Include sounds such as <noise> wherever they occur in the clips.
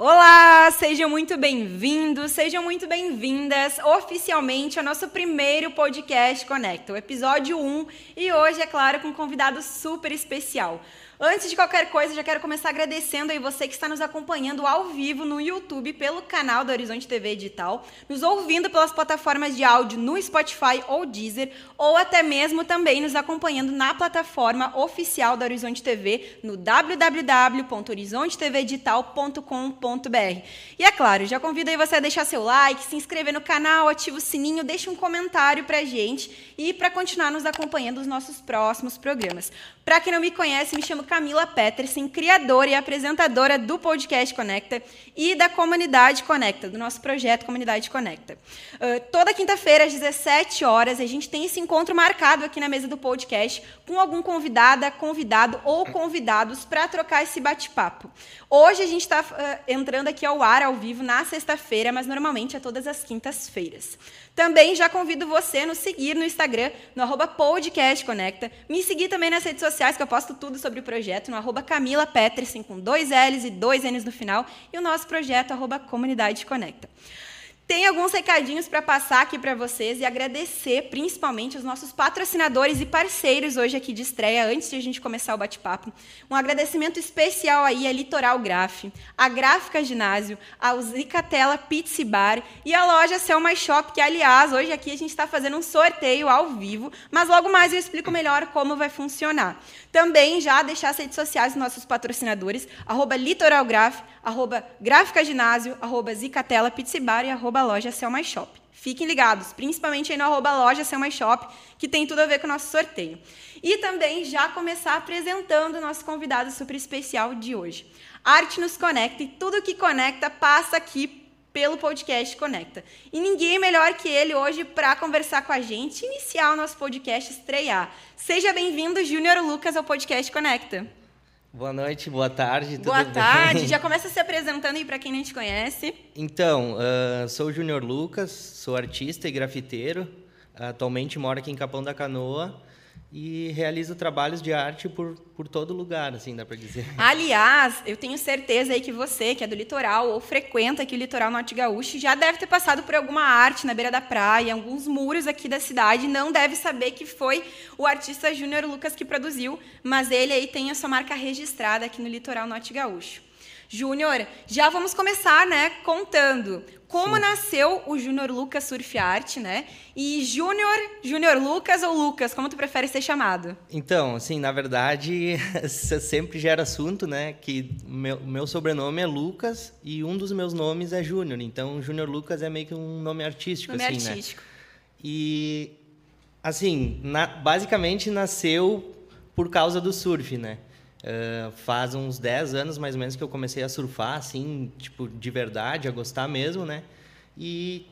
Olá, sejam muito bem-vindos, sejam muito bem-vindas oficialmente ao nosso primeiro podcast Conecta, o episódio 1, e hoje, é claro, com um convidado super especial. Antes de qualquer coisa, já quero começar agradecendo aí você que está nos acompanhando ao vivo no YouTube pelo canal da Horizonte TV Digital, nos ouvindo pelas plataformas de áudio no Spotify ou Deezer, ou até mesmo também nos acompanhando na plataforma oficial da Horizonte TV no www.horizontetvdigital.com.br. E é claro, já convido aí você a deixar seu like, se inscrever no canal, ativa o sininho, deixa um comentário pra gente e para continuar nos acompanhando nos nossos próximos programas. Para quem não me conhece, me chamo Camila Petersen, criadora e apresentadora do podcast Conecta e da Comunidade Conecta, do nosso projeto Comunidade Conecta. Uh, toda quinta-feira, às 17 horas, a gente tem esse encontro marcado aqui na mesa do podcast com algum convidada, convidado ou convidados para trocar esse bate-papo. Hoje a gente está uh, entrando aqui ao ar, ao vivo, na sexta-feira, mas normalmente é todas as quintas-feiras. Também já convido você a nos seguir no Instagram, no arroba podcastconecta. Me seguir também nas redes sociais, que eu posto tudo sobre o projeto, no arroba Camila Petersen, com dois L's e dois N's no final, e o nosso projeto, arroba Comunidade Conecta. Tem alguns recadinhos para passar aqui para vocês e agradecer principalmente os nossos patrocinadores e parceiros hoje aqui de estreia, antes de a gente começar o bate-papo. Um agradecimento especial aí a Litoral Graf, a Gráfica Ginásio, a Zicatela Pizza Bar e a loja Selma Shop, que aliás, hoje aqui a gente está fazendo um sorteio ao vivo, mas logo mais eu explico melhor como vai funcionar. Também já deixar as redes sociais dos nossos patrocinadores, arroba litoralgraf, arroba gráfica ginásio, arroba zicatela pizzibar e arroba loja Selma Shop. Fiquem ligados, principalmente aí no arroba loja Selma Shop, que tem tudo a ver com o nosso sorteio. E também já começar apresentando o nosso convidado super especial de hoje. Arte nos conecta e tudo que conecta passa aqui pelo podcast Conecta. E ninguém melhor que ele hoje para conversar com a gente, iniciar o nosso podcast, estrear. Seja bem-vindo, Júnior Lucas, ao podcast Conecta. Boa noite, boa tarde, tudo Boa bem? tarde, já <laughs> começa se apresentando aí para quem não te conhece. Então, uh, sou o Júnior Lucas, sou artista e grafiteiro. Atualmente moro aqui em Capão da Canoa e realizo trabalhos de arte por, por todo lugar, assim, dá para dizer. <laughs> Aliás, eu tenho certeza aí que você, que é do litoral ou frequenta aqui o litoral norte gaúcho, já deve ter passado por alguma arte na beira da praia, alguns muros aqui da cidade, não deve saber que foi o artista Júnior Lucas que produziu, mas ele aí tem a sua marca registrada aqui no litoral norte gaúcho. Júnior, já vamos começar, né, contando como Sim. nasceu o Júnior Lucas Surf Art, né? E Júnior, Júnior Lucas ou Lucas, como tu prefere ser chamado? Então, assim, na verdade, <laughs> sempre gera assunto, né? Que meu, meu sobrenome é Lucas e um dos meus nomes é Júnior. Então, Júnior Lucas é meio que um nome artístico, nome assim, artístico. né? E, assim, na, basicamente nasceu por causa do surf, né? Uh, faz uns 10 anos mais ou menos que eu comecei a surfar, assim, tipo, de verdade, a gostar mesmo, né? E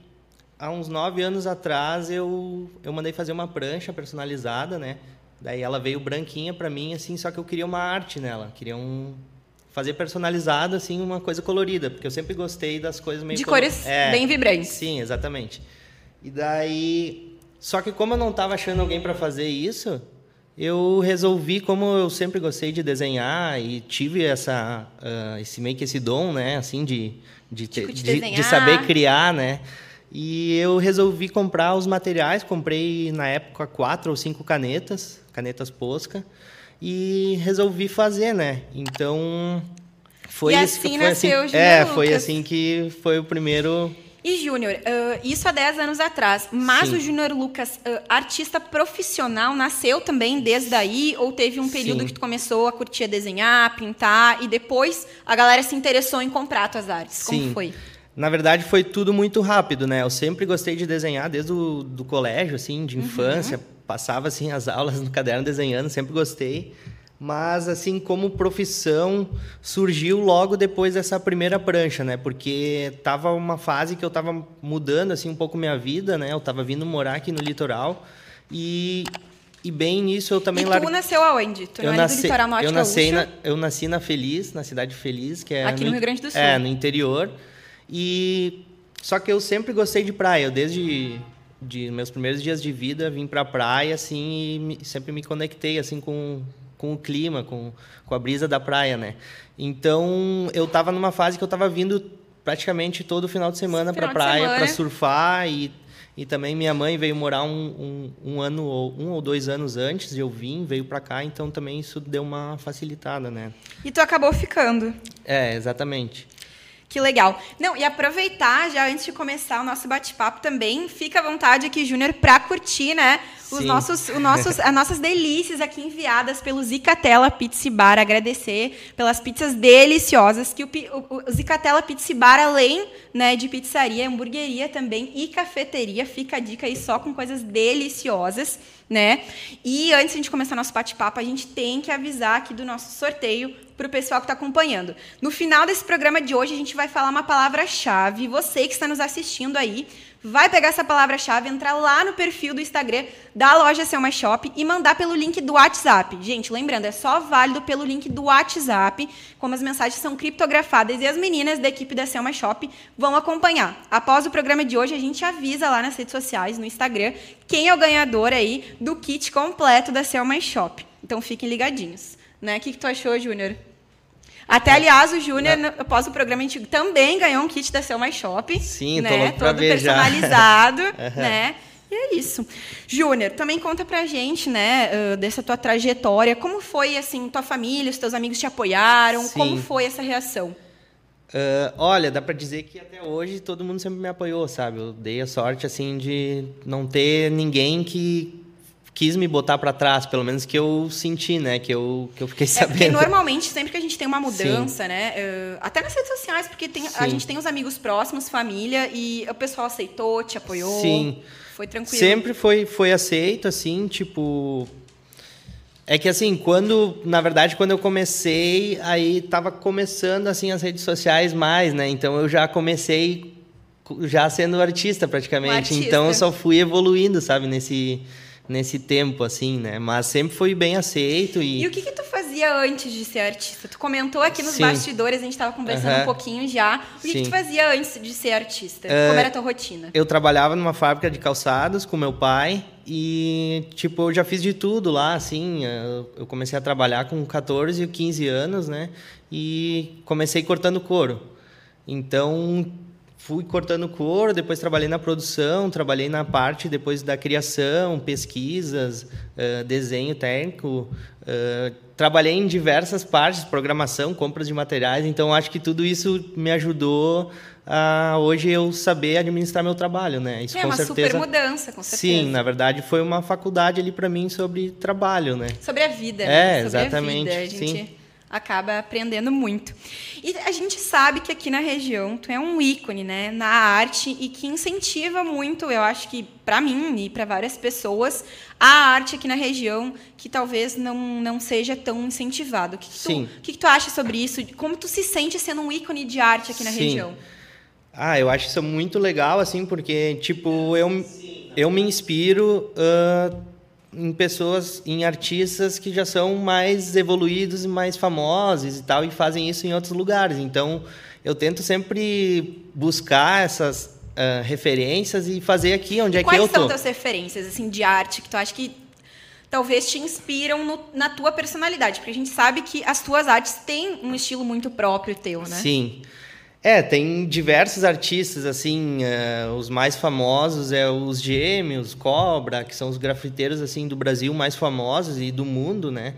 há uns 9 anos atrás eu, eu mandei fazer uma prancha personalizada, né? Daí ela veio branquinha para mim, assim, só que eu queria uma arte nela, queria um fazer personalizado assim uma coisa colorida, porque eu sempre gostei das coisas meio de cores é, bem vibrantes. Sim, exatamente. E daí, só que como eu não estava achando alguém para fazer isso, eu resolvi, como eu sempre gostei de desenhar e tive essa, uh, esse meio que esse dom, né, assim, de, de, tipo de, de, de, saber criar, né, e eu resolvi comprar os materiais, comprei na época quatro ou cinco canetas, canetas Posca, e resolvi fazer, né, então foi e isso assim que foi nasceu assim, é, Lucas. foi assim que foi o primeiro e Júnior, uh, isso há 10 anos atrás. Mas Sim. o Júnior Lucas, uh, artista profissional, nasceu também desde aí? Ou teve um período Sim. que tu começou a curtir a desenhar, pintar, e depois a galera se interessou em comprar tuas artes? Como Sim. foi? Na verdade, foi tudo muito rápido, né? Eu sempre gostei de desenhar desde o do colégio, assim, de infância. Passava, assim, as <laughs> aulas no caderno desenhando, sempre gostei. Mas, assim, como profissão, surgiu logo depois dessa primeira prancha, né? Porque tava uma fase que eu tava mudando, assim, um pouco minha vida, né? Eu tava vindo morar aqui no litoral e... E bem nisso eu também e tu larguei- nasceu aonde? Tu não eu é nasci, do litoral norte eu nasci na, eu nasci na Feliz, na cidade Feliz, que é Aqui no in- Rio Grande do Sul. É, no interior. E só que eu sempre gostei de praia. Eu desde de meus primeiros dias de vida vim pra praia assim e sempre me conectei assim com com o clima, com, com a brisa da praia, né? Então, eu estava numa fase que eu estava vindo praticamente todo final de semana para a praia para surfar e e também minha mãe veio morar um, um, um, ano ou um ou dois anos antes de eu vim, veio para cá, então também isso deu uma facilitada, né? E tu acabou ficando. É, exatamente. Que legal. Não, e aproveitar já antes de começar o nosso bate-papo também, fica à vontade aqui, Júnior, para curtir, né? Os nossos, os nossos, as nossas delícias aqui enviadas pelo Zicatela Pizza Bar. Agradecer pelas pizzas deliciosas que o, o, o Zicatela Pizza Bar, além né, de pizzaria, hamburgueria também e cafeteria, fica a dica aí só com coisas deliciosas, né? E antes de começar nosso bate-papo, a gente tem que avisar aqui do nosso sorteio para o pessoal que está acompanhando. No final desse programa de hoje, a gente vai falar uma palavra-chave. Você que está nos assistindo aí, vai pegar essa palavra-chave, entrar lá no perfil do Instagram da loja Selma Shop e mandar pelo link do WhatsApp. Gente, lembrando, é só válido pelo link do WhatsApp, como as mensagens são criptografadas e as meninas da equipe da Selma Shop vão acompanhar. Após o programa de hoje, a gente avisa lá nas redes sociais, no Instagram, quem é o ganhador aí do kit completo da Selma Shop. Então fiquem ligadinhos. Né? O que, que tu achou, Júnior? Até, aliás, o Júnior, após o programa antigo, também ganhou um kit da Selma Shop. Sim, né? Todo personalizado, <laughs> né? E é isso. Júnior, também conta pra gente, né, dessa tua trajetória. Como foi, assim, tua família, os teus amigos te apoiaram? Sim. Como foi essa reação? Uh, olha, dá para dizer que até hoje todo mundo sempre me apoiou, sabe? Eu dei a sorte, assim, de não ter ninguém que quis me botar para trás, pelo menos que eu senti, né? Que eu, que eu fiquei sabendo. É porque normalmente, sempre que a gente tem uma mudança, Sim. né? Uh, até nas redes sociais, porque tem, a gente tem os amigos próximos, família, e o pessoal aceitou, te apoiou. Sim. Foi tranquilo. Sempre foi, foi aceito, assim, tipo. É que assim, quando, na verdade, quando eu comecei, aí tava começando assim as redes sociais mais, né? Então eu já comecei já sendo artista praticamente. Um artista. Então eu só fui evoluindo, sabe, nesse nesse tempo, assim, né? Mas sempre foi bem aceito e... E o que, que tu fazia antes de ser artista? Tu comentou aqui nos Sim. bastidores, a gente estava conversando um pouquinho já. O que, que, tu fazia antes de ser artista? Uh, Como era a tua rotina? Eu trabalhava numa fábrica de calçados com meu pai e, tipo, eu já fiz de tudo lá, assim. Eu comecei a trabalhar com 14 e 15 anos, né? E comecei cortando couro. Então, fui cortando couro, depois trabalhei na produção, trabalhei na parte depois da criação, pesquisas, uh, desenho técnico, uh, trabalhei em diversas partes, programação, compras de materiais, então acho que tudo isso me ajudou a hoje eu saber administrar meu trabalho, né? Isso é com uma certeza, super mudança, com certeza. Sim, na verdade foi uma faculdade ali para mim sobre trabalho, né? Sobre a vida. É, né? sobre exatamente. A, vida. a gente... sim acaba aprendendo muito. E a gente sabe que aqui na região tu é um ícone, né, na arte e que incentiva muito, eu acho que para mim e para várias pessoas, a arte aqui na região que talvez não, não seja tão incentivado. O que, que tu, o que, que, tu acha sobre isso? Como tu se sente sendo um ícone de arte aqui na Sim. região? Ah, eu acho isso muito legal, assim, porque tipo eu eu me inspiro uh, em pessoas, em artistas que já são mais evoluídos e mais famosos e tal, e fazem isso em outros lugares. Então, eu tento sempre buscar essas uh, referências e fazer aqui onde e é que eu tô. Quais são tuas referências assim de arte que tu acha que talvez te inspiram no, na tua personalidade? Porque a gente sabe que as tuas artes têm um estilo muito próprio teu, né? Sim. É, tem diversos artistas, assim, uh, os mais famosos é os Gêmeos, Cobra, que são os grafiteiros, assim, do Brasil mais famosos e do mundo, né?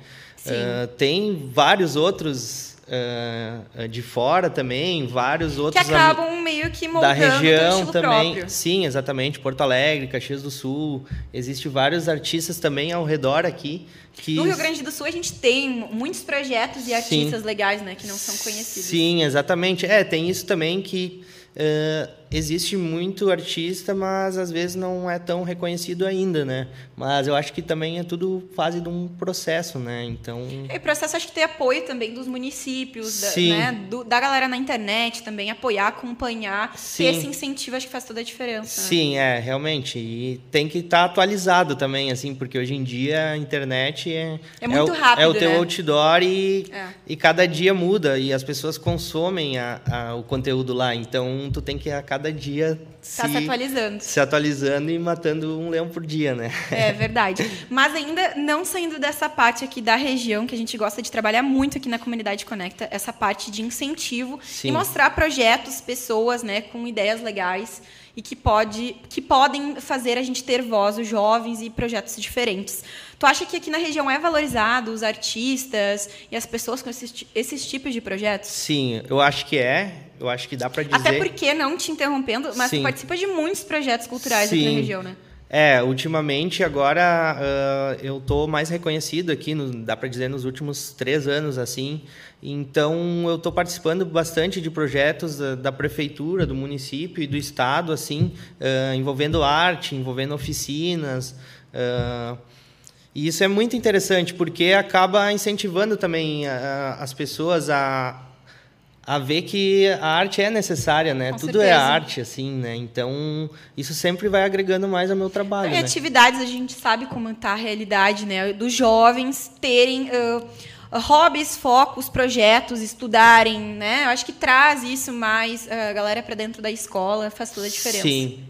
Uh, tem vários outros uh, de fora também, vários outros que acabam meio que moldando da região também. Próprio. Sim, exatamente, Porto Alegre, Caxias do Sul, existe vários artistas também ao redor aqui. Que... No Rio Grande do Sul a gente tem muitos projetos e artistas Sim. legais, né, que não são conhecidos. Sim, exatamente. É, tem isso também que uh, existe muito artista, mas às vezes não é tão reconhecido ainda, né? Mas eu acho que também é tudo fase de um processo, né? Então. E o processo acho que tem apoio também dos municípios, da, né? Do, da galera na internet também, apoiar, acompanhar. Sim. Ter esse incentivo acho que faz toda a diferença. Né? Sim, é, realmente. E tem que estar tá atualizado também, assim, porque hoje em dia a internet é. É muito é o, rápido. É o teu né? outdoor e, é. e cada dia muda. E as pessoas consomem a, a, o conteúdo lá. Então tu tem que a cada cada dia tá se, se atualizando. Se atualizando e matando um leão por dia, né? É <laughs> verdade. Mas ainda não saindo dessa parte aqui da região, que a gente gosta de trabalhar muito aqui na comunidade Conecta, essa parte de incentivo Sim. e mostrar projetos, pessoas, né, com ideias legais e que, pode, que podem fazer a gente ter voz, os jovens e projetos diferentes. Tu acha que aqui na região é valorizado os artistas e as pessoas com esses, esses tipos de projetos? Sim, eu acho que é. Eu acho que dá para dizer. Até porque, não te interrompendo, mas Sim. tu participa de muitos projetos culturais Sim. aqui na região, né? É, ultimamente agora uh, eu tô mais reconhecido aqui, no, dá para dizer nos últimos três anos assim. Então eu estou participando bastante de projetos da, da, prefeitura, do município e do estado, assim, uh, envolvendo arte, envolvendo oficinas. Uh, e isso é muito interessante porque acaba incentivando também as pessoas a a ver que a arte é necessária, né? Com Tudo é certeza. é arte, assim, né? Então, isso sempre vai agregando mais ao meu trabalho. E né? atividades, a gente sabe como está a realidade, né? Dos jovens terem uh, hobbies, focos, projetos, estudarem, né? Eu acho que traz isso mais a galera para dentro da escola, faz toda a diferença. Sim.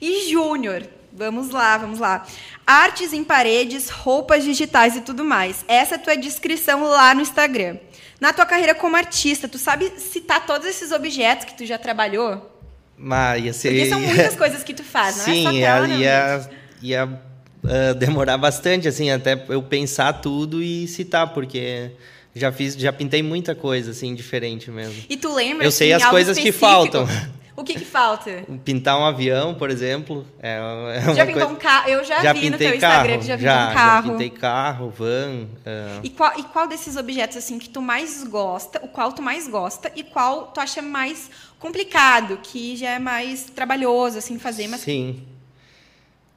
E Júnior, vamos lá, vamos lá. Artes em paredes, roupas digitais e tudo mais. Essa é a tua descrição lá no Instagram. Na tua carreira como artista, tu sabe citar todos esses objetos que tu já trabalhou? Mas ia ser... Porque são muitas <laughs> coisas que tu faz, não Sim, é só tela, ia, ia, ia uh, demorar bastante, assim, até eu pensar tudo e citar, porque já fiz, já pintei muita coisa, assim, diferente mesmo. E tu lembra? Eu sei as coisas específico? que faltam. O que, que falta? Pintar um avião, por exemplo. É, é já pintou coisa... um carro? Eu já, já vi no teu Instagram que já pintou já, um carro. Já pintei carro, van. Uh... E, qual, e qual desses objetos assim que tu mais gosta, o qual tu mais gosta e qual tu acha mais complicado, que já é mais trabalhoso assim fazer, mas Sim.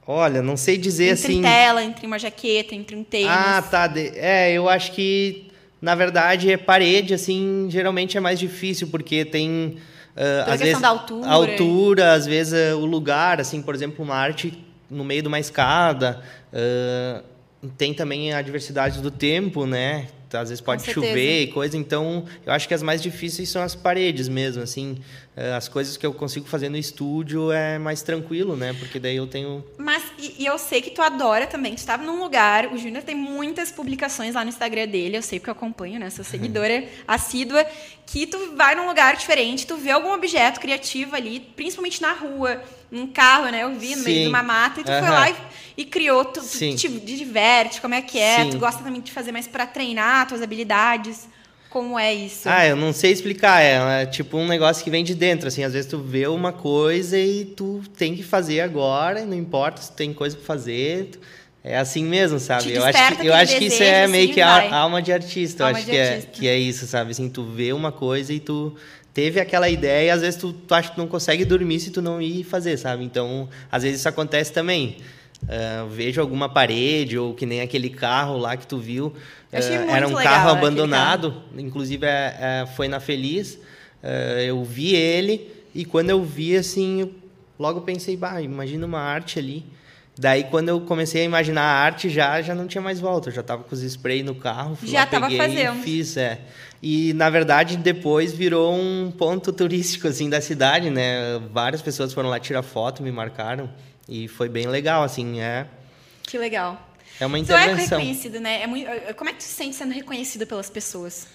Olha, não sei dizer entre assim. Entre tela, entre uma jaqueta, entre um tênis. Ah, tá. É, eu acho que na verdade é parede assim, geralmente é mais difícil porque tem Uh, às vezes, da altura. A altura, às vezes uh, o lugar, assim, por exemplo, uma arte no meio de uma escada. Uh, tem também a diversidade do tempo, né? às vezes pode chover e coisa, então eu acho que as mais difíceis são as paredes mesmo, assim, as coisas que eu consigo fazer no estúdio é mais tranquilo, né? Porque daí eu tenho. Mas e, e eu sei que tu adora também. Tu estava num lugar, o Júnior tem muitas publicações lá no Instagram dele, eu sei porque eu acompanho, né? Sou seguidora <laughs> assídua, que tu vai num lugar diferente, tu vê algum objeto criativo ali, principalmente na rua, num carro, né? Eu vi no Sim. meio de uma mata, e tu uhum. foi lá e, e criou, tu, tu te diverte, como é que é? Sim. Tu gosta também de fazer mais para treinar tuas habilidades. Como é isso? Ah, eu não sei explicar. É, é, tipo um negócio que vem de dentro. Assim, às vezes tu vê uma coisa e tu tem que fazer agora, não importa se tem coisa para fazer. É assim mesmo, sabe? eu acho que, eu acho que isso é meio que a alma de artista. Alma eu acho que é, que é isso, sabe? Assim, tu vê uma coisa e tu teve aquela ideia e às vezes tu, tu acha que não consegue dormir se tu não ir fazer, sabe? Então, às vezes isso acontece também. Uh, vejo alguma parede ou que nem aquele carro lá que tu viu. Uh, era um carro abandonado, carro. inclusive é, foi na Feliz. Uh, eu vi ele e quando eu vi assim, eu logo pensei, bah, imagina uma arte ali. Daí quando eu comecei a imaginar a arte já já não tinha mais volta, eu já estava com os spray no carro, já estava fazendo. Fiz, é. E na verdade depois virou um ponto turístico assim da cidade, né? Várias pessoas foram lá tirar foto, me marcaram. E foi bem legal, assim, é... Que legal. É uma intervenção. Tu é reconhecido, né? É muito... Como é que tu se sente sendo reconhecido pelas pessoas?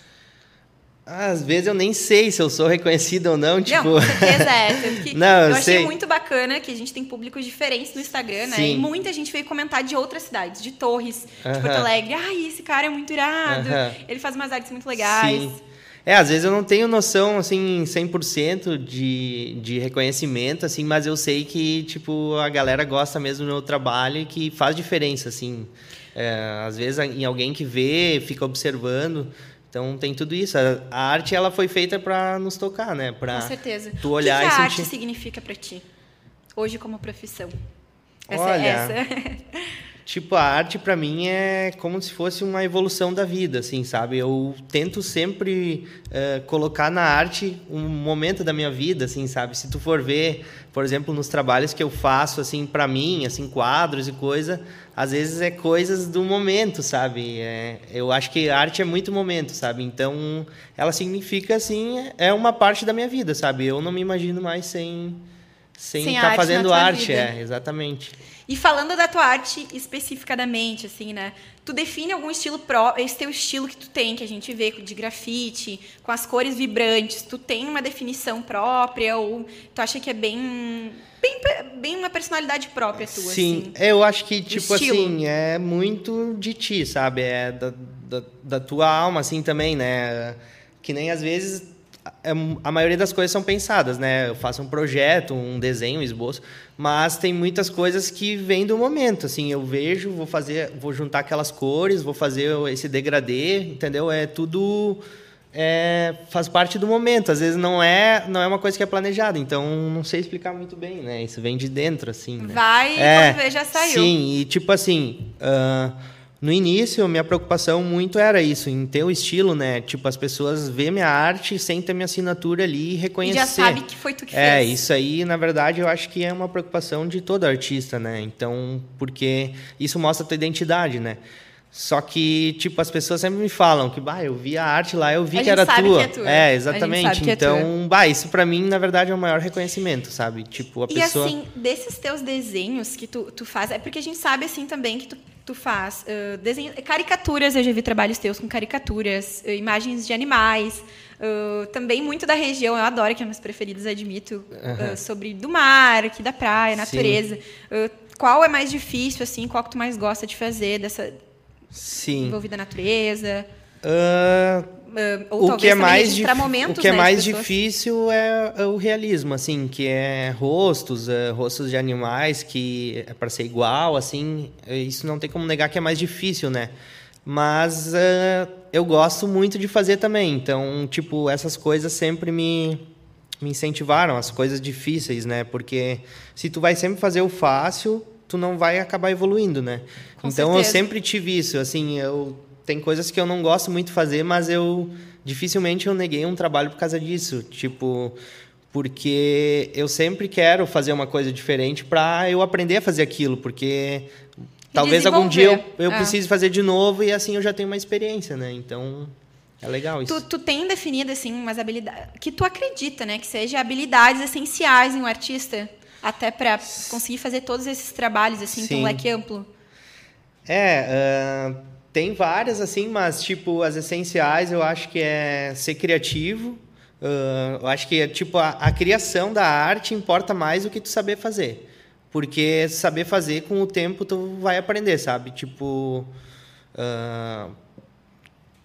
Às vezes eu nem sei se eu sou reconhecido ou não, tipo... Não, com certeza é. <laughs> Não, eu, eu achei sei. muito bacana que a gente tem públicos diferentes no Instagram, né? Sim. E muita gente veio comentar de outras cidades, de Torres, uh -huh. de Porto Alegre. Ai, esse cara é muito irado. Uh -huh. Ele faz umas artes muito legais. Sim. É, às vezes eu não tenho noção, assim, 100% de, de reconhecimento, assim, mas eu sei que, tipo, a galera gosta mesmo do meu trabalho e que faz diferença, assim. É, às vezes em alguém que vê, fica observando. Então tem tudo isso. A, a arte ela foi feita para nos tocar, né? Pra Com certeza. Tu olhar o que, que a arte significa para ti hoje como profissão? Essa Olha, é essa. <laughs> tipo, a arte para mim é como se fosse uma evolução da vida, assim, sabe? Eu tento sempre uh, colocar na arte um momento da minha vida, assim, sabe? Se tu for ver, por exemplo, nos trabalhos que eu faço, assim, para mim, assim, quadros e coisa, às vezes é coisas do momento, sabe? É, eu acho que arte é muito momento, sabe? Então, ela significa, assim, é uma parte da minha vida, sabe? Eu não me imagino mais sem sem estar tá fazendo arte, vida. é, exatamente. E falando da tua arte especificadamente, assim, né? Tu define algum estilo próprio, esse teu estilo que tu tem, que a gente vê de grafite, com as cores vibrantes, tu tem uma definição própria ou tu acha que é bem bem, bem uma personalidade própria tua, Sim, assim, eu acho que, tipo assim, é muito de ti, sabe? É da, da, da tua alma, assim, também, né? Que nem às vezes a maioria das coisas são pensadas, né? Eu faço um projeto, um desenho, um esboço, mas tem muitas coisas que vêm do momento, assim, eu vejo, vou fazer, vou juntar aquelas cores, vou fazer esse degradê, entendeu? É tudo é, faz parte do momento, às vezes não é, não é uma coisa que é planejada, então não sei explicar muito bem, né? Isso vem de dentro, assim, né? Vai, é, quando vê, já saiu. Sim, e tipo assim, uh, no início, minha preocupação muito era isso, em ter o estilo, né? Tipo, as pessoas verem minha arte sem ter minha assinatura ali e reconhecer. E já sabe que foi tu que é, fez. É, isso aí, na verdade, eu acho que é uma preocupação de todo artista, né? Então, porque isso mostra a tua identidade, né? Só que, tipo, as pessoas sempre me falam que, bah, eu vi a arte lá, eu vi a que era tua. Que é, tua. é, exatamente. É então, é bah, isso para mim, na verdade, é o maior reconhecimento, sabe? Tipo, a e pessoa... E assim, desses teus desenhos que tu, tu faz, é porque a gente sabe, assim, também que tu tu faz uh, desenho, caricaturas, eu já vi trabalhos teus com caricaturas, uh, imagens de animais, uh, também muito da região, eu adoro, que é um dos preferidos, admito, uhum. sobre do mar, aqui da praia, natureza. qual é mais difícil, assim, qual que tu mais gosta de fazer, dessa Sim. envolvida na natureza? Uh, uh, o que é mais momentos, o que é né, mais difícil é, é, o realismo assim que é rostos uh, rostos de animais que é para ser igual assim isso não tem como negar que é mais difícil né mas uh, eu gosto muito de fazer também então tipo essas coisas sempre me me incentivaram as coisas difíceis né porque se tu vai sempre fazer o fácil tu não vai acabar evoluindo né Com então certeza. eu sempre tive isso assim eu tem coisas que eu não gosto muito de fazer, mas eu dificilmente eu neguei um trabalho por causa disso, tipo, porque eu sempre quero fazer uma coisa diferente para eu aprender a fazer aquilo, porque talvez algum dia eu, eu é. precise fazer de novo e assim eu já tenho uma experiência, né? Então, é legal isso. Tu, tu tem definido assim umas habilidades que tu acredita, né, que seja habilidades essenciais em um artista, até para conseguir fazer todos esses trabalhos assim, Sim. com um leque amplo. É, uh tem várias, assim, mas, tipo, as essenciais eu acho que é ser criativo. Uh, eu acho que, tipo, a, a, criação da arte importa mais do que tu saber fazer. Porque saber fazer, com o tempo, tu vai aprender, sabe? Tipo... Uh,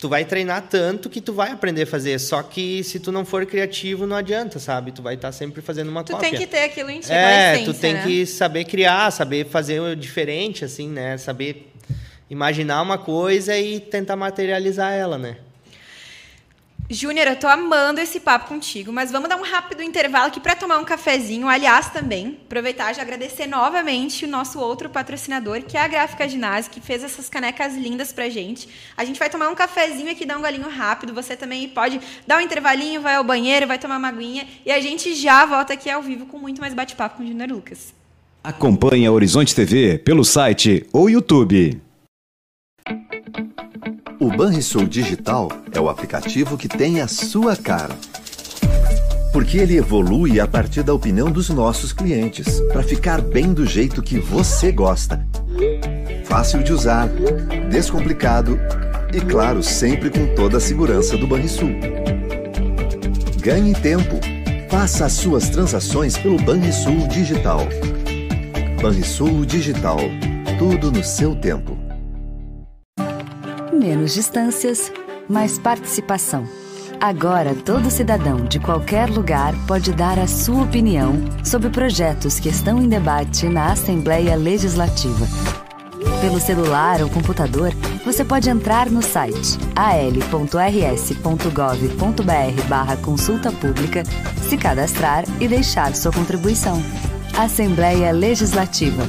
tu vai treinar tanto que tu vai aprender a fazer. Só que se tu não for criativo, não adianta, sabe? Tu vai estar sempre fazendo uma tu cópia. Tu tem que ter aquilo em ti, É, essência, tu tem né? que saber criar, saber fazer diferente, assim, né? Saber imaginar uma coisa e tentar materializar ela, né? Júnior, eu tô amando esse papo contigo, mas vamos dar um rápido intervalo aqui para tomar um cafezinho. Aliás, também aproveitar e agradecer novamente o nosso outro patrocinador, que é a Gráfica Ginásio, que fez essas canecas lindas pra gente. A gente vai tomar um cafezinho aqui, dar um galinho rápido. Você também pode dar um intervalinho, vai ao banheiro, vai tomar uma aguinha e a gente já volta aqui ao vivo com muito mais bate-papo com o Júnior Lucas. Acompanhe a Horizonte TV pelo site ou YouTube. O Banrisul Digital é o aplicativo que tem a sua cara. Porque ele evolui a partir da opinião dos nossos clientes, para ficar bem do jeito que você gosta. Fácil de usar, descomplicado e, claro, sempre com toda a segurança do Banrisul. Ganhe tempo. Faça as suas transações pelo Banrisul Digital. Banrisul Digital. Tudo no seu tempo menos distâncias, mais participação. Agora, todo cidadão de qualquer lugar pode dar a sua opinião sobre projetos que estão em debate na Assembleia Legislativa. Pelo celular ou computador, você pode entrar no site al.rs.gov.br/barra consulta pública, se cadastrar e deixar sua contribuição. Assembleia Legislativa.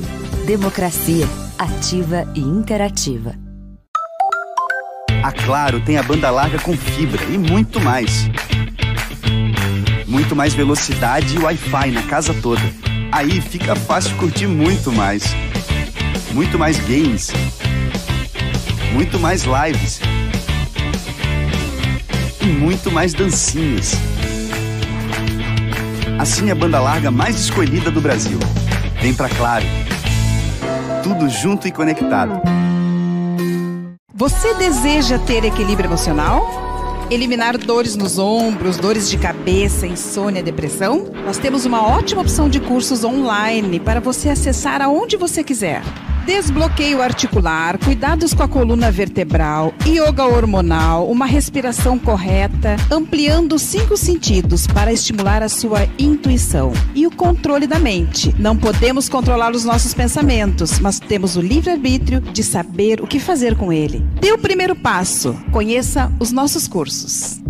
Democracia ativa e interativa. A Claro tem a banda larga com fibra e muito mais. Muito mais velocidade e Wi-Fi na casa toda. Aí fica fácil curtir muito mais. Muito mais games. Muito mais lives. E muito mais dancinhas. Assim a banda larga mais escolhida do Brasil. Vem pra Claro. Tudo junto e conectado. Você deseja ter equilíbrio emocional? Eliminar dores nos ombros, dores de cabeça, insônia, depressão? Nós temos uma ótima opção de cursos online para você acessar aonde você quiser. Desbloqueio articular, cuidados com a coluna vertebral, yoga hormonal, uma respiração correta, ampliando cinco sentidos para estimular a sua intuição e o controle da mente. Não podemos controlar os nossos pensamentos, mas temos o livre-arbítrio de saber o que fazer com ele. Dê o primeiro passo. Conheça os nossos cursos.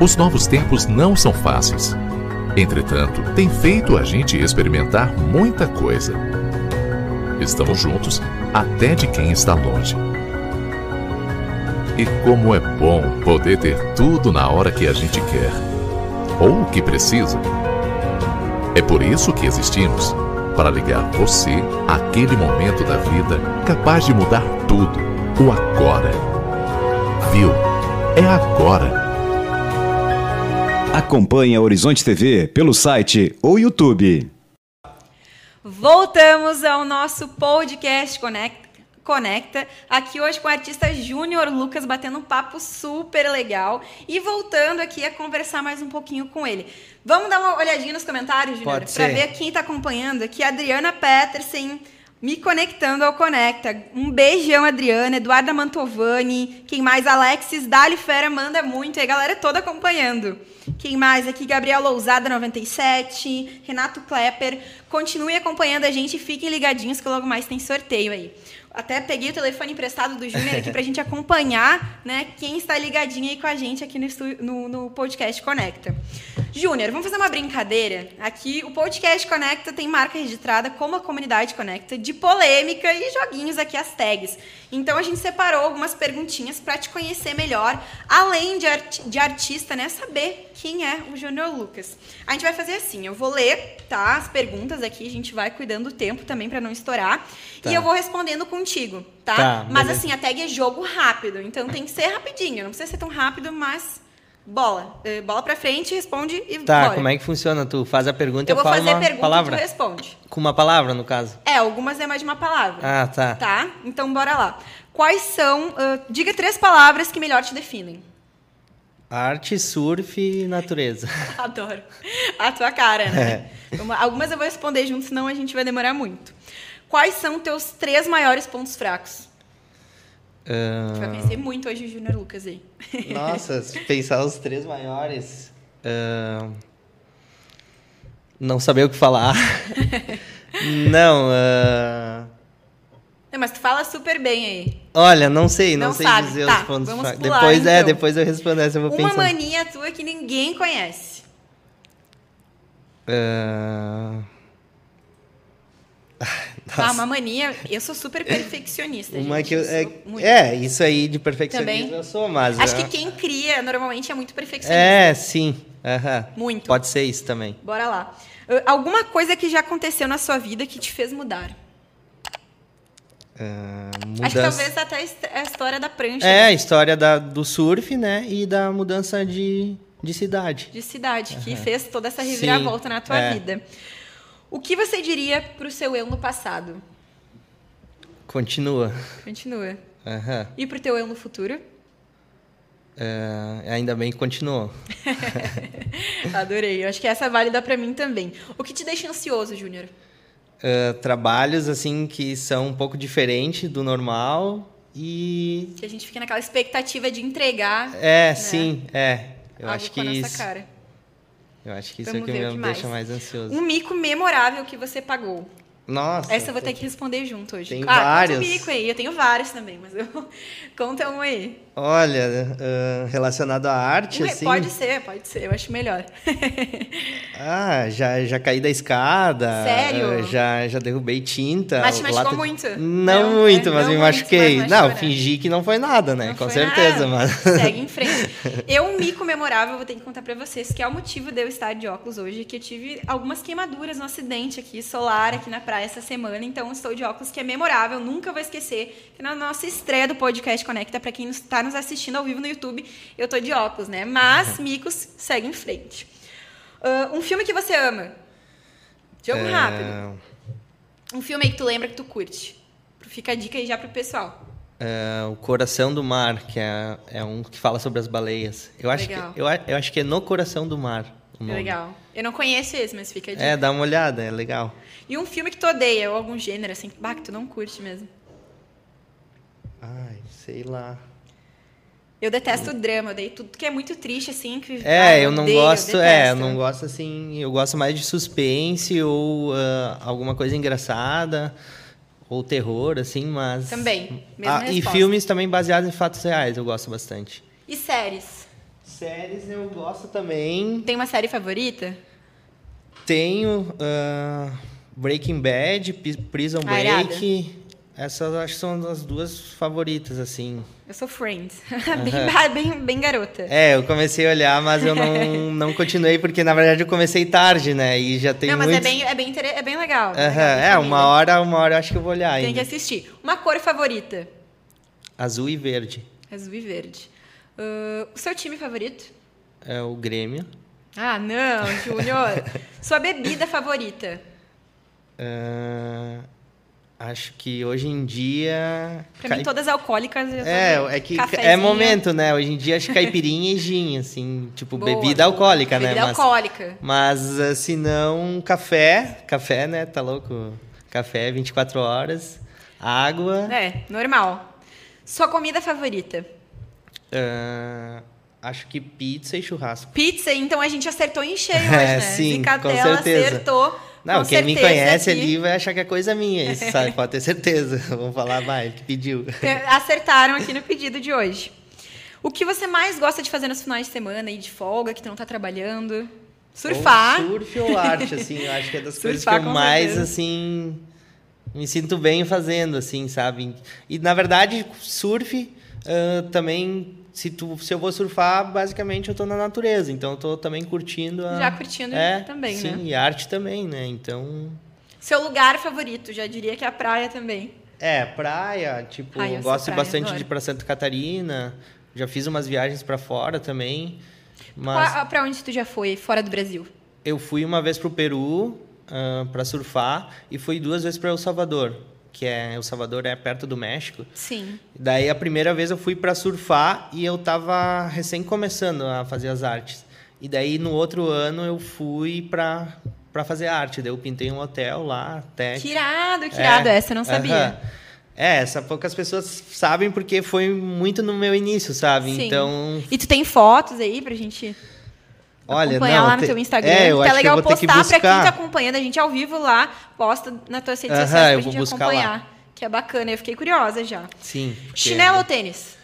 Os novos tempos não são fáceis. Entretanto, tem feito a gente experimentar muita coisa. Estamos juntos até de quem está longe. E como é bom poder ter tudo na hora que a gente quer, ou que precisa. É por isso que existimos para ligar você àquele momento da vida capaz de mudar tudo, o agora. Viu? É agora. Acompanhe a Horizonte TV pelo site ou YouTube. Voltamos ao nosso podcast Conecta, Conecta, aqui hoje com o artista Júnior Lucas, batendo um papo super legal e voltando aqui a conversar mais um pouquinho com ele. Vamos dar uma olhadinha nos comentários, Júnior, para ver quem está acompanhando aqui. Adriana Petersen, me conectando ao Conecta. Um beijão, Adriana, Eduarda Mantovani, quem mais? Alexis Dali Fera manda muito, e a galera toda acompanhando. Quem mais aqui? Gabriel Lousada 97, Renato Klepper. Continue acompanhando a gente, fiquem ligadinhos que logo mais tem sorteio aí. Até peguei o telefone emprestado do Júnior aqui pra gente acompanhar, né, quem está ligadinho aí com a gente aqui no, no, no podcast Conecta. Júnior, vamos fazer uma brincadeira? Aqui o podcast Conecta tem marca registrada como a comunidade Conecta de polêmica e joguinhos aqui as tags. Então a gente separou algumas perguntinhas para te conhecer melhor, além de, arti- de artista, né, saber quem é o Júnior Lucas. A gente vai fazer assim, eu vou ler, tá, as perguntas aqui, a gente vai cuidando do tempo também para não estourar, Tá. e eu vou respondendo contigo, tá? Tá, mas beleza. assim, a tag é jogo rápido, então tem que ser rapidinho, não precisa ser tão rápido, mas bola, Eh, bola para frente, responde e Tá, bora. como é que funciona? Tu faz a pergunta e Eu eu, vou falo fazer uma pergunta palavra. e tu responde. Com uma palavra, no caso. É, algumas é mais de uma palavra. Ah, tá. Tá? Então bora lá. Quais são. ah, diga três palavras que melhor te definem. Arte, surf e natureza. <laughs> Adoro. A tua cara, né? É. Uma- algumas eu vou responder junto, senão a gente vai demorar muito. Quais são teus três maiores pontos fracos? Gente vai Ah, muito hoje o Júnior Lucas aí. <laughs> Nossa, se pensar os três maiores. ah, não saber o que falar. <laughs> não, ah, Não, mas tu fala super bem aí. olha, não sei, não, Não sei sabe, dizer tá, os pontos vamos pular, Depois é, então. depois eu respondo essa, eu vou Uma pensando. mania tua que ninguém conhece. Ah, Ah, uma mania. Eu sou super perfeccionista. uma gente, que eu, eu é, é, isso aí de perfeccionismo Também? eu sou, mas Acho ah, que quem cria normalmente é muito perfeccionista. É, sim. aham. Muito. Pode ser isso também. Bora lá. Uh, Alguma coisa que já aconteceu na sua vida que te fez mudar? Ah, Acho que mudança- talvez até a hist- a história da prancha É, a né, história da, do surf, né? E da mudança de, de cidade. de cidade, que Aham. fez toda essa Sim, reviravolta na tua é. vida. O que você diria pro seu eu no passado? Continua. Continua. Aham. E pro teu eu no futuro? É, ainda bem que continuou. <laughs> Adorei. Eu acho que essa é válida pra mim também. O que te deixa ansioso, Júnior? Ah, trabalhos, assim, que são um pouco diferentes do normal e... Que a gente fica naquela expectativa de entregar É, sim, é. Eu algo acho que isso... cara. Eu acho que isso é Vamos que ver o me que deixa mais. mais ansioso. Um mico memorável que você pagou. Nossa. Essa eu vou ter que responder junto hoje. Tem ah, conta vários. um mico aí. Eu tenho vários também, mas eu... <laughs> conta um aí. Olha, ah, relacionado à arte, Um- assim. Pode ser, pode ser. Eu acho melhor. <laughs> Ah, já, já caí da escada. Sério? ah, Já, já derrubei tinta. Mas te machucou lata- muito? Não, Não, muito, mas não me muito, machuquei. mas não, fingi que não foi nada, né? Não Com certeza, nada. mas. <laughs> Segue em frente. Eu, um mico memorável, vou ter que contar pra vocês, que é o motivo de eu estar de óculos hoje, que eu tive algumas queimaduras no acidente aqui, solar, aqui na praia essa semana, então estou de óculos, que é memorável, nunca vou esquecer, que na nossa estreia do podcast Conecta, pra quem está nos assistindo ao vivo no YouTube, eu tô de óculos, né? Mas, micos, segue em frente. Ah, um filme que você ama? Jogo É, rápido. Um filme aí que tu lembra que tu curte. Fica a dica aí já pro pessoal. é, o Coração do Mar, que é, é um que fala sobre as baleias. Eu acho, que, eu, eu acho que é No Coração do Mar. Nome. Legal. Eu não conheço esse, mas fica dica. É, dá uma olhada, é legal. E um filme que tu odeia, ou algum gênero, assim, bah, que tu não curte mesmo. Ai, sei lá. Eu detesto o drama, eu odeio tudo que é muito triste, assim. Que, É, ah, eu não odeio, gosto, é, eu não gosto assim, eu gosto mais de suspense ou ah, alguma coisa engraçada ou terror, assim, mas... Também, Ah, e filmes também baseados em fatos reais, eu gosto bastante. E séries? Séries eu gosto também, Tem uma série favorita? tenho ah, Breaking Bad, Prison Ah. Break, essas eu acho que são as duas favoritas, assim. Eu sou Friends. <laughs> bem, bem, bem garota. É, eu comecei a olhar, mas eu não, <laughs> não continuei, porque na verdade eu comecei tarde, né, e já tem não, mas é muitos... bem, é, bem é bem legal. Legal, É, família. uma hora, uma hora eu acho que eu vou olhar Tem que ainda. assistir. Uma cor favorita? Azul e verde. Azul e verde. Ah, o seu time favorito? É o Grêmio. Ah, não, Júnior. <laughs> Sua bebida favorita? Ah, acho que hoje em dia. Pra mim, todas alcoólicas. É, é que é momento, né? Hoje em dia acho que caipirinha e gin, assim, tipo, Boa, bebida alcoólica, né? Bebida Mas, alcoólica. mas ah, se não, café, café, né? Tá louco? Café 24 horas, água. É, normal. Sua comida favorita? Ah, acho que pizza e churrasco. Pizza, então a gente acertou em cheio <laughs> hoje, É, né? sim, Zicatela com certeza. acertou. Não, com quem me conhece aqui. ali vai achar que é coisa minha, isso, sabe? <laughs> Pode ter certeza. <laughs> Vamos falar, vai, ele que pediu. Acertaram aqui no pedido de hoje. O que você mais gosta de fazer nos finais de semana e de folga, que tu não tá trabalhando? Surfar. Ou surf ou arte, assim, eu acho que é das coisas que Surfar, eu mais, certeza. assim, me sinto bem fazendo, assim, sabe? E, na verdade, surf ah, também, se, tu, se eu vou surfar, basicamente eu tô na natureza, então eu tô também curtindo a... Já curtindo é, também, sim, né? e arte também, né? Então... Seu lugar favorito, já diria que é a praia também. É, praia, tipo, Ai, gosto praia, bastante adoro. de ir pra Santa Catarina, já fiz umas viagens pra fora também, mas... Qual- Pra onde tu já foi, fora do Brasil? Eu fui uma vez pro Peru ah, pra surfar e fui duas vezes para El Salvador, que é El Salvador é perto do México. Sim. Daí a primeira vez eu fui para surfar e eu tava recém começando a fazer as artes. E daí no outro ano eu fui pra para fazer arte, daí eu pintei um hotel lá, até Que irado, que irado. Essa eu não sabia. É, essa poucas pessoas sabem porque foi muito no meu início, sabe? Sim. Então, E tu tem fotos aí pra gente olha, acompanhar não, lá no te- teu Instagram? É, eu que é que eu legal que postar pra quem tá acompanhando a gente ao vivo lá. Posta nas tuas redes Aham, sociais pra eu gente vou buscar acompanhar. lá. Que é bacana, eu fiquei curiosa já. Sim. Chinelo ou tênis?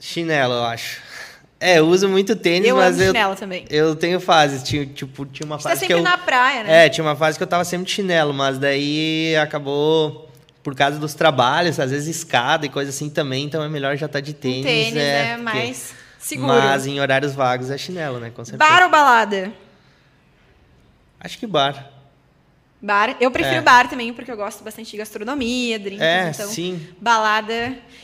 Chinelo, eu acho. É, eu uso muito tênis, Eu mas amo eu, chinelo também. eu tenho fases. Tinha, tipo, tinha uma Você tá fase que sempre eu. na praia, né? É, tinha uma fase que eu tava sempre de chinelo, mas daí acabou por causa dos trabalhos, às vezes escada e coisa assim também, então é melhor já estar de tênis. Um tênis é, porque- mais seguro. Mas em horários vagos é chinelo, né? Com certeza. Bar ou balada? Acho que bar. Bar. Eu prefiro É. bar também, porque eu gosto bastante de gastronomia, drinks, É, então sim. balada.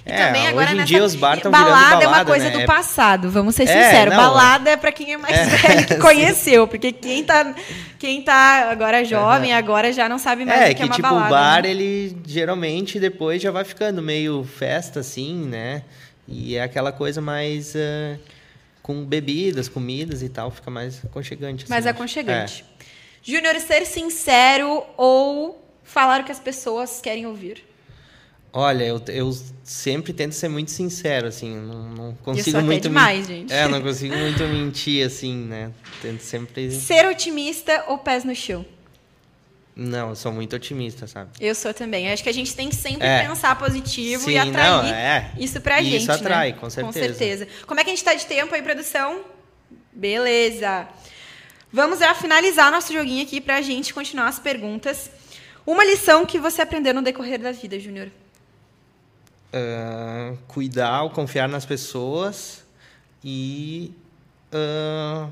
E É, também agora hoje em nessa... dia os bar tão balada virando é uma balada, coisa né? do É- passado, vamos ser É, sinceros. não, balada é pra quem é mais É, velho que <laughs> conheceu, porque quem tá, quem tá agora jovem, agora já não sabe mais É, o que, que, é uma tipo, balada. o bar, né? ele geralmente depois já vai ficando meio festa, assim, né? E é aquela coisa mais ah, com bebidas, comidas e tal, fica mais aconchegante. assim, Mais aconchegante. Júnior, ser sincero ou falar o que as pessoas querem ouvir? É. Olha, eu, eu sempre tento ser muito sincero, assim, não, não consigo até muito... demais, men- gente. É, não consigo muito mentir, assim, né? Tento sempre... Ser otimista ou pés no chão? Não, eu sou muito otimista, sabe? Eu sou também. Acho que a gente tem que sempre É. pensar positivo Sim, e atrair não, é. isso pra E gente. isso atrai, né? com certeza. Com certeza. Como é que a gente tá de tempo aí, produção? Beleza. Vamos já finalizar nosso joguinho aqui pra gente continuar as perguntas. Uma lição que você aprendeu no decorrer da vida, Júnior. Ah, cuidar, confiar nas pessoas e ah,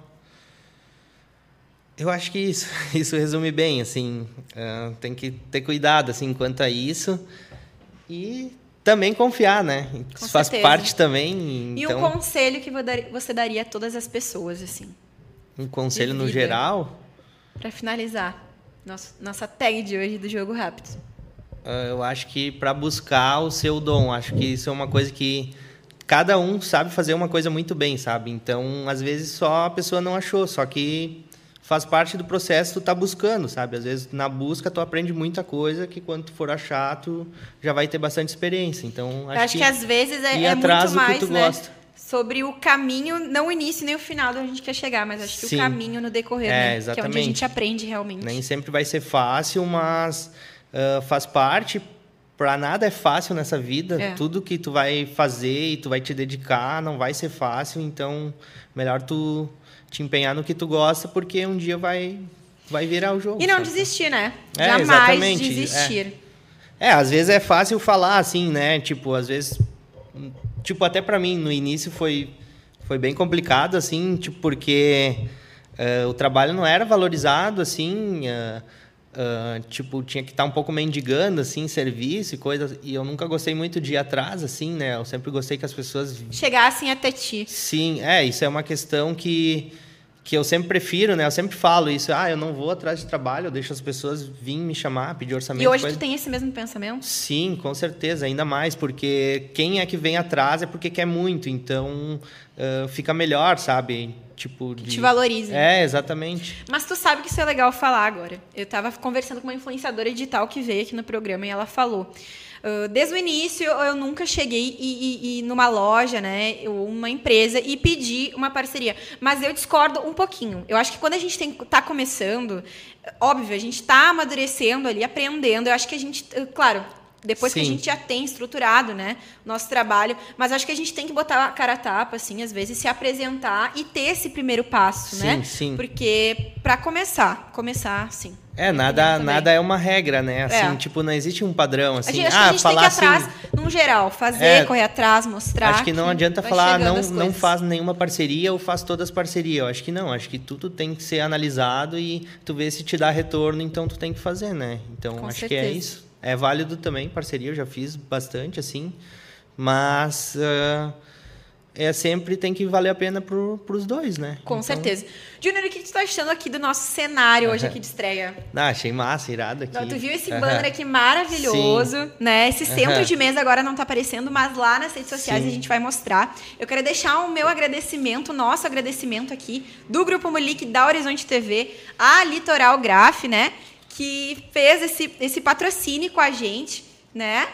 eu acho que isso, <laughs> isso resume bem, assim, ah, tem que ter cuidado, assim, quanto a isso e também confiar, né? Isso faz certeza. parte também, E então, um conselho que você daria a todas as pessoas, assim, um conselho no geral, Pra finalizar nosso, nossa tag de hoje do jogo rápido. ah, eu acho que para buscar o seu dom, acho que isso é uma coisa que cada um sabe fazer uma coisa muito bem, sabe? Então, às vezes só a pessoa não achou, só que faz parte do processo tu tá buscando, sabe? Às vezes na busca tu aprende muita coisa que quando tu for achar tu já vai ter bastante experiência. Então, acho, acho que, às vezes é, é muito que mais, né, gosta. sobre o caminho, não o início nem o final de onde a gente quer chegar, mas acho que Sim. o caminho no decorrer, É, né? Que é onde a exatamente. gente aprende realmente. nem sempre vai ser fácil, mas ah, faz parte. Pra nada é fácil nessa vida. É. Tudo que tu vai fazer e tu vai te dedicar não vai ser fácil. Então, melhor tu te empenhar no que tu gosta, porque um dia vai vai virar o jogo. E não sabe? desistir, né? É, Jamais exatamente, desistir. É, às vezes é fácil falar assim, né? Tipo, às vezes. Tipo, até pra mim, no início foi, foi bem complicado, assim, tipo, porque eh, o trabalho não era valorizado, assim. eh, eh, tipo, tinha que estar um pouco mendigando, assim, serviço e coisas. E eu nunca gostei muito de ir atrás, assim, né? Eu sempre gostei que as pessoas Chegassem até ti. Sim, é, isso é uma questão que, que eu sempre prefiro, né? Eu sempre falo isso, ah, eu não vou atrás de trabalho, eu deixo as pessoas virem me chamar, pedir orçamento. E hoje coisa. tu tem esse mesmo pensamento? Sim, com certeza, ainda mais, porque quem é que vem atrás é porque quer muito, então ah, fica melhor, sabe? Tipo, de... te valorize. É, exatamente. Mas tu sabe que isso é legal falar agora. Eu tava conversando com uma influenciadora digital que veio aqui no programa e ela falou. "Ah, desde o início, eu nunca cheguei e, e- e numa loja, né, ou uma empresa e pedi uma parceria. Mas eu discordo um pouquinho. Eu acho que quando a gente tem, tá começando, óbvio, a gente tá amadurecendo ali, aprendendo. Eu acho que a gente, eh, claro, depois que a Sim. gente já tem estruturado, né, nosso trabalho, mas acho que a gente tem que botar a cara a tapa, assim, às vezes se apresentar e ter esse primeiro passo, né? Sim, sim. Porque para começar, começar, sim. É, nada, nada é uma regra, né? Assim, É. tipo, não existe um padrão, assim. gente, ah, gente tem que falar ir atrás, assim, num geral, fazer, É. correr atrás, mostrar. Acho que não adianta falar, não, não faz nenhuma parceria ou faz todas parcerias. Eu acho que não. Acho que tudo tem que ser analisado e tu vê se te dá retorno, então tu tem que fazer, né? Então, Com acho que é certeza. isso. É válido também, parceria, eu já fiz bastante, assim. Mas ah, é sempre tem que valer a pena pro, pros dois, né? Com Então, certeza. Júnior, o que tu tá achando aqui do nosso cenário hoje aqui de estreia? <laughs> Ah, achei massa, irado aqui. Não, tu viu esse banner aqui maravilhoso, né? Esse centro de mesa agora não tá aparecendo, mas lá nas redes sociais Sim. a gente vai mostrar. Eu quero deixar o meu agradecimento, nosso agradecimento aqui do Grupo Mulic da Horizonte TV, a Litoral Graph, né? Que fez esse, esse patrocínio com a gente, né?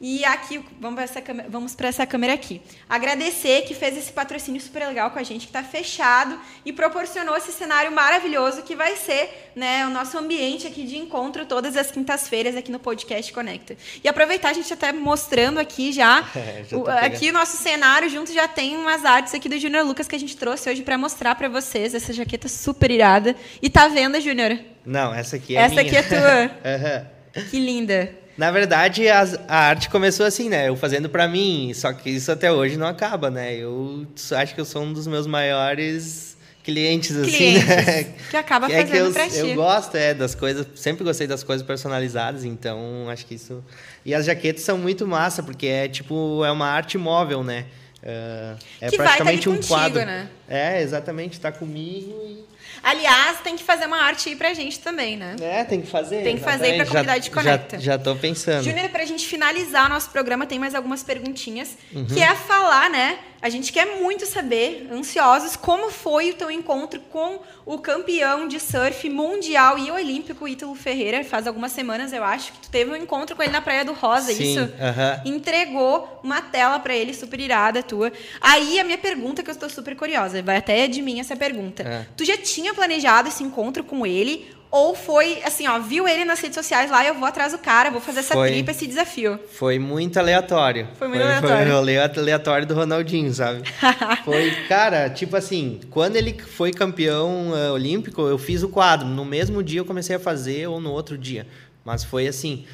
E aqui, vamos para essa, câmera- vamos para essa câmera aqui. Agradecer que fez esse patrocínio super legal com a gente, que está fechado e proporcionou esse cenário maravilhoso que vai ser né, o nosso ambiente aqui de encontro todas as quintas-feiras aqui no Podcast Conecta. E aproveitar, a gente até mostrando aqui já, <laughs> É, já o- pegando. aqui o nosso cenário junto já tem umas artes aqui do Júnior Lucas que a gente trouxe hoje para mostrar para vocês essa jaqueta super irada. E tá vendo, Júnior? Não, essa aqui é Essa minha. aqui é tua. <laughs> Aham. Que linda. Na verdade, as- a arte começou assim, né? Eu fazendo pra mim, só que isso até hoje não acaba, né? Eu acho que eu sou um dos meus maiores clientes, assim, Clientes, né? que acaba <laughs> é que fazendo eu, pra ti. eu gosto, é, das coisas, sempre gostei das coisas personalizadas, então acho que isso... E as jaquetas são muito massa, porque é tipo, é uma arte móvel, né? Ah, é Que vai tá praticamente um contigo, quadro. né? É, exatamente, tá comigo e... Aliás, tem que fazer uma arte aí pra gente também, né? É, tem que fazer. Tem que fazer aí pra comunidade já, Conecta. Já, já tô pensando. Júnior, pra gente finalizar o nosso programa, tem mais algumas perguntinhas, Uhum. que é falar, né? A gente quer muito saber, ansiosos, como foi o teu encontro com o campeão de surf mundial e olímpico, Ítalo Ferreira, faz algumas semanas, eu acho, que tu teve um encontro com ele na Praia do Rosa, Sim, isso? aham. Entregou uma tela pra ele super irada tua. Aí a minha pergunta, que eu estou super curiosa. curiosa, vai até de mim essa pergunta. É. Tu já tinha planejado esse encontro com ele? Ou foi assim, ó, viu ele nas redes sociais lá, eu vou atrás do cara, vou fazer essa Foi. tripa, esse desafio. Foi muito aleatório. Foi muito aleatório. Foi o rolê aleatório do Ronaldinho, sabe? <laughs> foi, cara, tipo assim, quando ele foi campeão eh, olímpico, eu fiz o quadro. No mesmo dia eu comecei a fazer, ou no outro dia. Mas foi assim.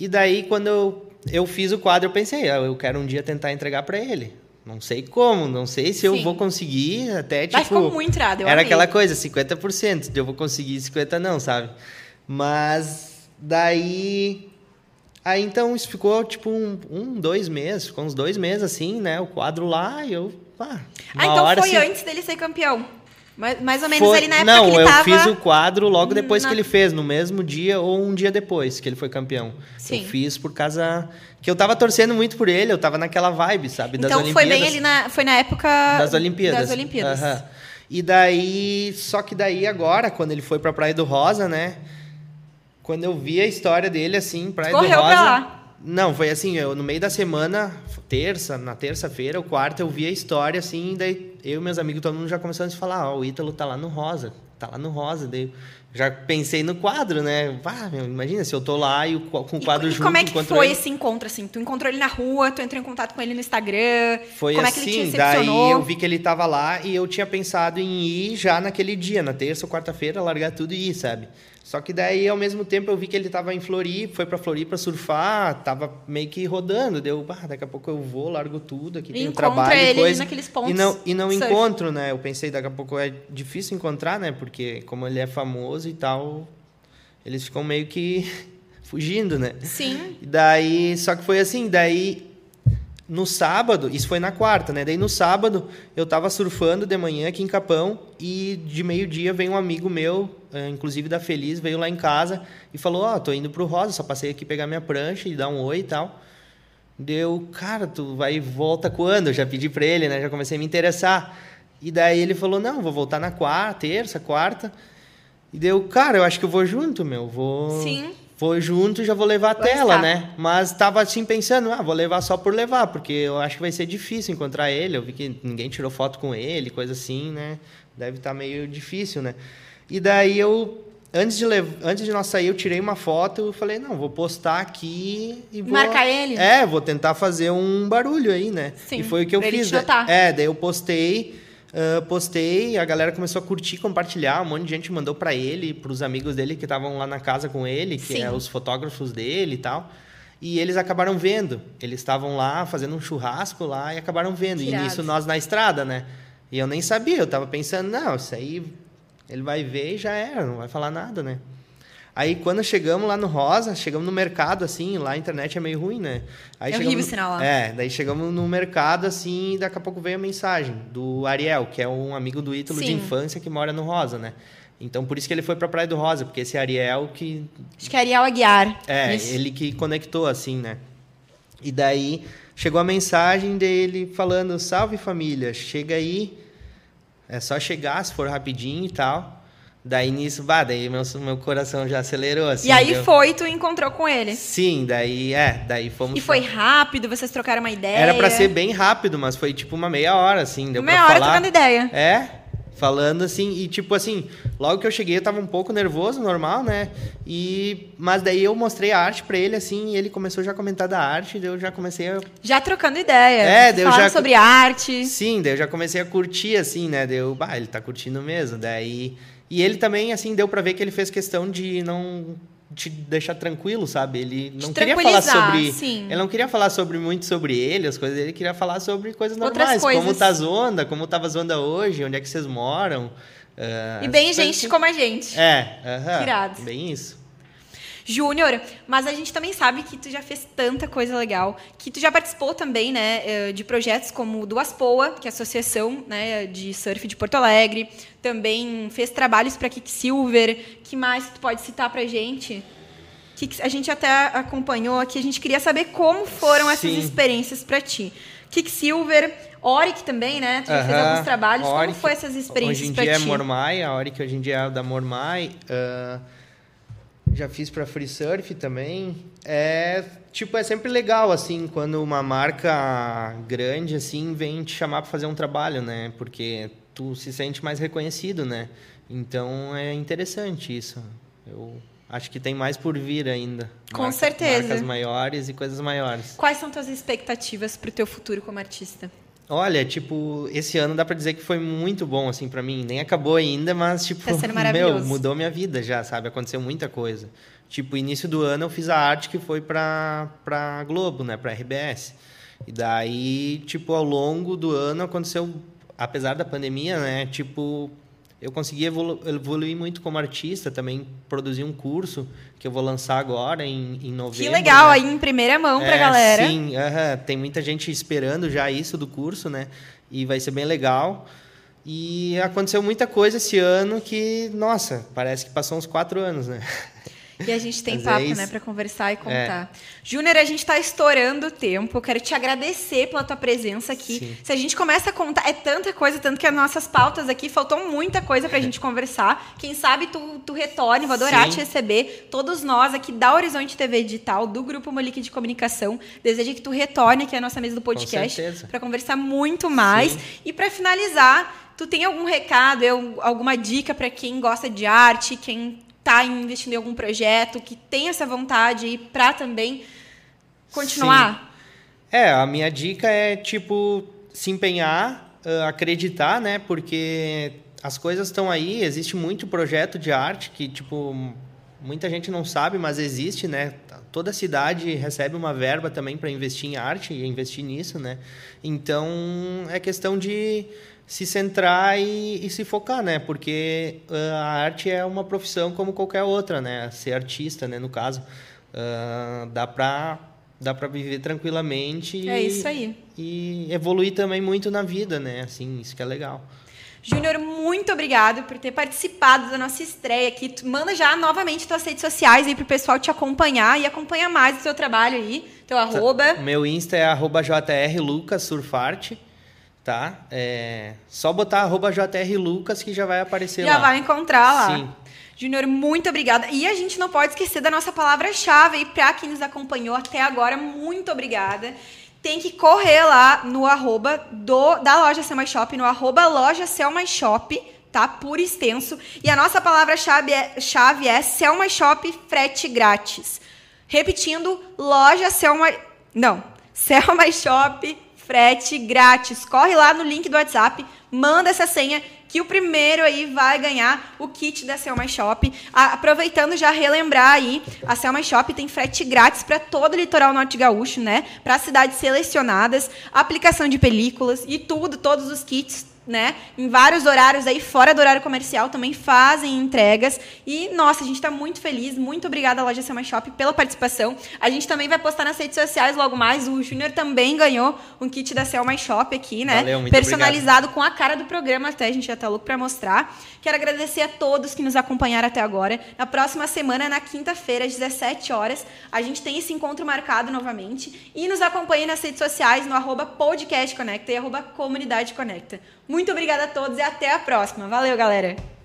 E daí, quando eu, eu fiz o quadro, eu pensei, ah, eu quero um dia tentar entregar para ele. Não sei como, não sei se eu Sim. vou conseguir, até tipo... Mas ficou muito irado, eu Era amei. aquela coisa, 50%, eu vou conseguir 50% não, sabe? Mas daí... Aí então isso ficou tipo um, um, dois meses, ficou uns dois meses assim, né? O quadro lá e eu... Ah, Ah, então hora, foi assim, antes dele ser campeão. Mais, mais ou menos foi- ali na época Não, que ele eu tava... fiz o quadro logo depois na- que ele fez, no mesmo dia ou um dia depois que ele foi campeão. Sim. Eu fiz por causa que eu tava torcendo muito por ele, eu tava naquela vibe, sabe, das Então foi bem ali na... Foi na época... das Olimpíadas. Das Olimpíadas. Aham. E daí, só que daí agora, quando ele foi pra Praia do Rosa, né? Quando eu vi a história dele assim, Praia Correu do pra Rosa. lá. Não, foi assim, eu no meio da semana, terça, na terça-feira, ou quarta, eu vi a história assim, daí eu e meus amigos, todo mundo já começando a se falar, ó, o Ítalo tá lá no Rosa, tá lá no Rosa, daí já pensei no quadro, né? Ah, imagina se eu tô lá e o, com o quadro e, junto E como é que foi ele. esse encontro, assim? Tu encontrou ele na rua, tu entrou em contato com ele no Instagram? Foi como assim, é que ele te daí recepcionou? eu vi que ele tava lá e eu tinha pensado em ir já naquele dia, na terça ou quarta-feira, largar tudo e ir, sabe? Só que daí, ao mesmo tempo, eu vi que ele tava em Floripa, foi pra Floripa surfar, tava meio que rodando. Deu, bah, daqui a pouco eu vou, largo tudo, aqui E tem um trabalho ele e coisa. naqueles pontos E não, e não surf. encontro, né? Eu pensei, daqui a pouco é difícil encontrar, né? Porque como ele é famoso e tal, eles ficam meio que <laughs> fugindo, né? Sim. E daí, só que foi assim, daí no sábado, isso foi na quarta, né? Daí no sábado eu tava surfando de manhã aqui em Capão e de meio-dia veio um amigo meu, eh, inclusive da Feliz, veio lá em casa e falou: Ó, tô indo pro Rosa, só passei aqui pegar minha prancha e dar um oi e tal. Deu, cara, tu vai e volta quando? Eu já pedi pra ele, né? Já comecei a me interessar. E daí ele falou: Não, vou voltar na quarta, terça, quarta. E deu, cara, eu acho que eu vou junto, meu. Vou. Sim. Vou junto já vou levar a tela, né? Mas tava assim pensando, ah, vou levar só por levar, porque eu acho que vai ser difícil encontrar ele. Eu vi que ninguém tirou foto com ele, coisa assim, né? Deve estar meio difícil, né? E daí eu, antes de, lev... antes de nós sair, eu tirei uma foto e falei, não, vou postar aqui e vou... Marcar ele? É, vou tentar fazer um barulho aí, né? Sim, e foi o que eu pra ele fiz. te notar. É, daí eu postei, ah, postei, a galera começou a curtir, compartilhar, um monte de gente mandou pra ele, pros amigos dele que estavam lá na casa com ele, que Sim. é os fotógrafos dele e tal. E eles acabaram vendo. Eles estavam lá fazendo um churrasco lá e acabaram vendo. Que E nisso nós na estrada, né? E eu nem sabia, eu tava pensando, não, isso aí ele vai ver e já era, não vai falar nada, né? Aí quando chegamos lá no Rosa, chegamos no mercado assim, lá a internet é meio ruim, né? Aí É chegamos horrível o no- sinal lá. É, daí chegamos no mercado assim, e daqui a pouco veio a mensagem do Ariel, que é um amigo do Ítalo de Sim. infância que mora no Rosa, né? Então por isso que ele foi pra Praia do Rosa, porque esse Ariel que Acho que é Ariel Aguiar. é, Isso. ele que conectou, assim, né? E daí chegou a mensagem dele falando: Salve família, chega aí. É só chegar, se for rapidinho e tal. Daí nisso, bah, daí meu, meu coração já acelerou, assim. e aí deu- foi, tu encontrou com ele. Sim, daí, é, daí fomos. E foi rápido, vocês trocaram uma ideia. Era pra ser bem rápido, mas foi tipo uma meia hora, assim. Deu Meia pra hora falar. trocando ideia. É, falando assim, e tipo assim, logo que eu cheguei eu tava um pouco nervoso, normal, né? E mas daí eu mostrei a arte pra ele assim, e ele começou já a comentar da arte, daí eu já comecei a Já trocando ideia. É, daí eu falando já- sobre arte. Sim, daí eu já comecei a curtir assim, né? Daí eu, bah, ele tá curtindo mesmo, daí e ele também assim deu pra ver que ele fez questão de não te deixar tranquilo, sabe? Ele não queria falar sobre, sim. ele não queria falar sobre muito sobre ele, as coisas dele, queria falar sobre coisas normais, como coisas. tá a Zonda, como tava a Zonda hoje, onde é que vocês moram. ah, E bem gente como a gente. É. Que irado. Bem isso. Júnior, mas a gente também sabe que tu já fez tanta coisa legal, que tu já participou também, né, eh, de projetos como o do Aspoa, que é a Associação né, de Surf de Porto Alegre, também fez trabalhos para Kicksilver, que mais tu pode citar pra gente? Que a gente até acompanhou aqui, a gente queria saber como foram essas Sim. experiências para ti. Kicksilver, Oric também, né? Tu já fez Aham, alguns trabalhos. Oric, como foi essas experiências Hoje em para dia ti? é Mormai, a que hoje em dia é da Mormai. ah, já fiz para Free Surf também. É, tipo, é sempre legal, assim, quando uma marca grande, assim, vem te chamar para fazer um trabalho, né? Porque tu se sente mais reconhecido, né? Então é interessante isso. Eu acho que tem mais por vir ainda. Com certeza. Marcas maiores e coisas maiores. Quais são tuas expectativas pro teu futuro como artista? Olha, tipo, esse ano dá pra dizer que foi muito bom, assim, pra mim. Nem acabou ainda, mas, tipo, Tá sendo <laughs> meu, mudou minha vida já, sabe? Aconteceu muita coisa. Tipo, início do ano eu fiz a arte que foi pra, pra Globo, né? Pra RBS. E daí, tipo, ao longo do ano aconteceu, apesar da pandemia, né? Tipo, eu consegui evolu evoluir muito como artista, também produzi um curso que eu vou lançar agora em, em novembro. Que legal, né? aí em primeira mão pra É, galera. Sim, aham, tem muita gente esperando já isso do curso, né? E vai ser bem legal. E aconteceu muita coisa esse ano que, nossa, parece que passou uns quatro anos, né? <laughs> E a gente tem Mas é papo, né, pra conversar e contar. Júnior, a gente tá estourando o tempo. Eu quero te agradecer pela tua presença aqui. Sim. Se a gente começa a contar, é tanta coisa, tanto que as nossas pautas aqui faltou muita coisa pra gente <laughs> conversar. Quem sabe tu, tu retorne, vou adorar Sim. te receber. Todos nós aqui da Horizonte TV Digital, do Grupo Molique de Comunicação, desejo que tu retorne aqui à nossa mesa do podcast para conversar muito mais. Sim. E para finalizar, tu tem algum recado, alguma dica para quem gosta de arte, quem está investindo em algum projeto, que tem essa vontade para também continuar? É, a minha dica é, tipo, se empenhar, acreditar, né? Porque as coisas estão aí, existe muito projeto de arte que, tipo, muita gente não sabe, mas existe, né? Toda cidade recebe uma verba também para investir em arte e investir nisso, né? Então, é questão de se centrar e, e se focar, né? Porque ah, a arte é uma profissão como qualquer outra, né? Ser artista, né? No caso, Ah, dá para dá para viver tranquilamente É e- isso aí. e evoluir também muito na vida, né? Assim, isso que é legal. Júnior, muito obrigado por ter participado da nossa estreia aqui. Tu manda já novamente tuas redes sociais aí pro pessoal te acompanhar e acompanha mais o seu trabalho aí, teu arroba. O meu Insta é arroba jrlucassurfarte, tá? É só botar arroba jrlucas que já vai aparecer Já lá. vai encontrar lá. Sim. Júnior, muito obrigada. E a gente não pode esquecer da nossa palavra-chave aí para quem nos acompanhou até agora. Muito obrigada. Tem que correr lá no arroba do, da loja Selma Shop, no arroba loja Selma Shop, tá? Por extenso. E a nossa palavra-chave é, chave é Selma Shop frete grátis. Repetindo, loja Selma... Não, Selma Shop frete grátis. Corre lá no link do WhatsApp, manda essa senha que o primeiro aí vai ganhar o kit da Selma Shop. Aproveitando já relembrar aí, a Selma Shop tem frete grátis para todo o litoral norte gaúcho, né? Para cidades selecionadas, aplicação de películas e tudo, todos os kits né? Em vários horários aí, fora do horário comercial, também fazem entregas. E, nossa, a gente está muito feliz. Muito obrigada, Loja Selma Shop, pela participação. A gente também vai postar nas redes sociais logo mais. O Júnior também ganhou um kit da Selma Shop aqui, né? Valeu, muito Personalizado com a cara do programa até. A gente já tá louco para mostrar. Quero agradecer a todos que nos acompanharam até agora. Na próxima semana, na quinta-feira, às 17 horas, a gente tem esse encontro marcado novamente. E nos acompanhe nas redes sociais, no arroba podcast conecta e arroba comunidade conecta. Muito obrigada a todos e até a próxima. Valeu, galera!